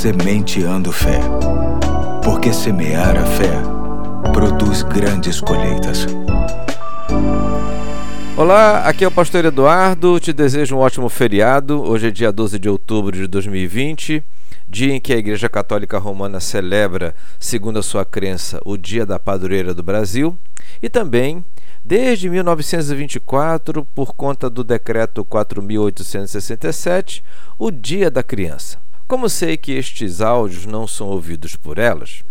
Sementeando Fé. Porque semear a fé produz grandes colheitas. Olá, aqui é o Pastor Eduardo. Te desejo um ótimo feriado. Hoje é dia 12 de outubro de 2020, dia em que a Igreja Católica Romana celebra, segundo a sua crença, o Dia da Padroeira do Brasil e também Desde 1924, por conta do decreto 4867, o Dia da Criança. Como sei que estes áudios não são ouvidos por elas,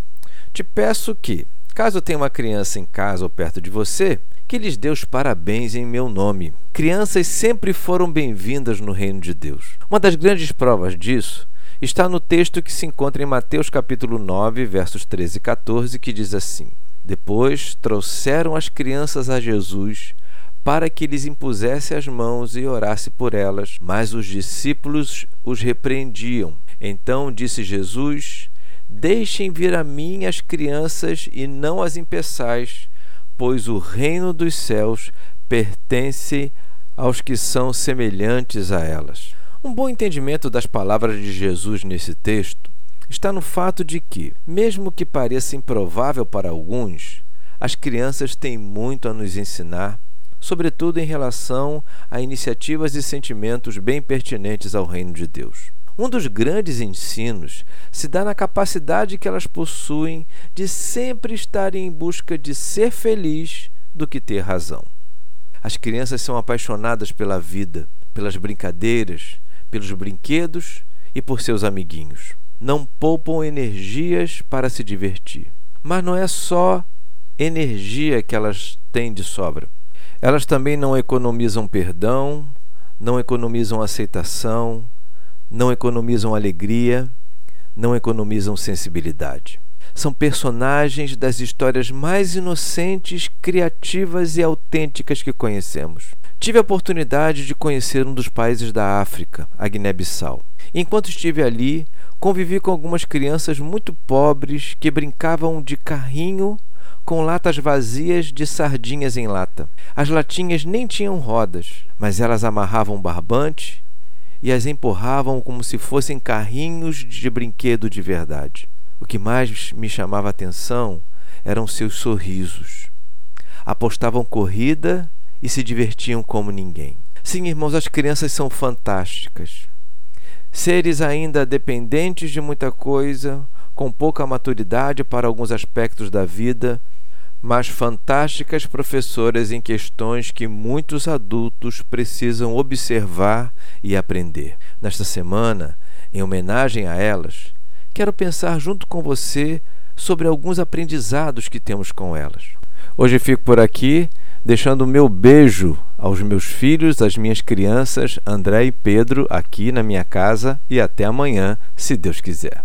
te peço que, caso tenha uma criança em casa ou perto de você, que lhes dê os parabéns em meu nome. Crianças sempre foram bem-vindas no reino de Deus. Uma das grandes provas disso está no texto que se encontra em Mateus capítulo 9, versos 13 e 14, que diz assim: Depois trouxeram as crianças a Jesus para que lhes impusesse as mãos e orasse por elas, mas os discípulos os repreendiam. Então disse Jesus: Deixem vir a mim as crianças e não as impeçais, pois o reino dos céus pertence aos que são semelhantes a elas. Um bom entendimento das palavras de Jesus nesse texto está no fato de que, mesmo que pareça improvável para alguns, as crianças têm muito a nos ensinar, sobretudo em relação a iniciativas e sentimentos bem pertinentes ao reino de Deus. Um dos grandes ensinos se dá na capacidade que elas possuem de sempre estarem em busca de ser feliz do que ter razão. As crianças são apaixonadas pela vida, pelas brincadeiras, pelos brinquedos e por seus amiguinhos. Não poupam energias para se divertir. Mas não é só energia que elas têm de sobra. Elas também não economizam perdão, não economizam aceitação, não economizam alegria, não economizam sensibilidade. São personagens das histórias mais inocentes, criativas e autênticas que conhecemos. Tive a oportunidade de conhecer um dos países da África, a Guiné-Bissau. Enquanto estive ali, convivi com algumas crianças muito pobres que brincavam de carrinho com latas vazias de sardinhas em lata. As latinhas nem tinham rodas, mas elas amarravam barbante e as empurravam como se fossem carrinhos de brinquedo de verdade. O que mais me chamava a atenção eram seus sorrisos. Apostavam corrida e se divertiam como ninguém. Sim, irmãos, as crianças são fantásticas. Seres ainda dependentes de muita coisa, com pouca maturidade para alguns aspectos da vida, mas fantásticas professoras em questões que muitos adultos precisam observar e aprender. Nesta semana, em homenagem a elas, quero pensar junto com você sobre alguns aprendizados que temos com elas. Hoje fico por aqui, deixando o meu beijo aos meus filhos, às minhas crianças, André e Pedro, aqui na minha casa, e até amanhã, se Deus quiser.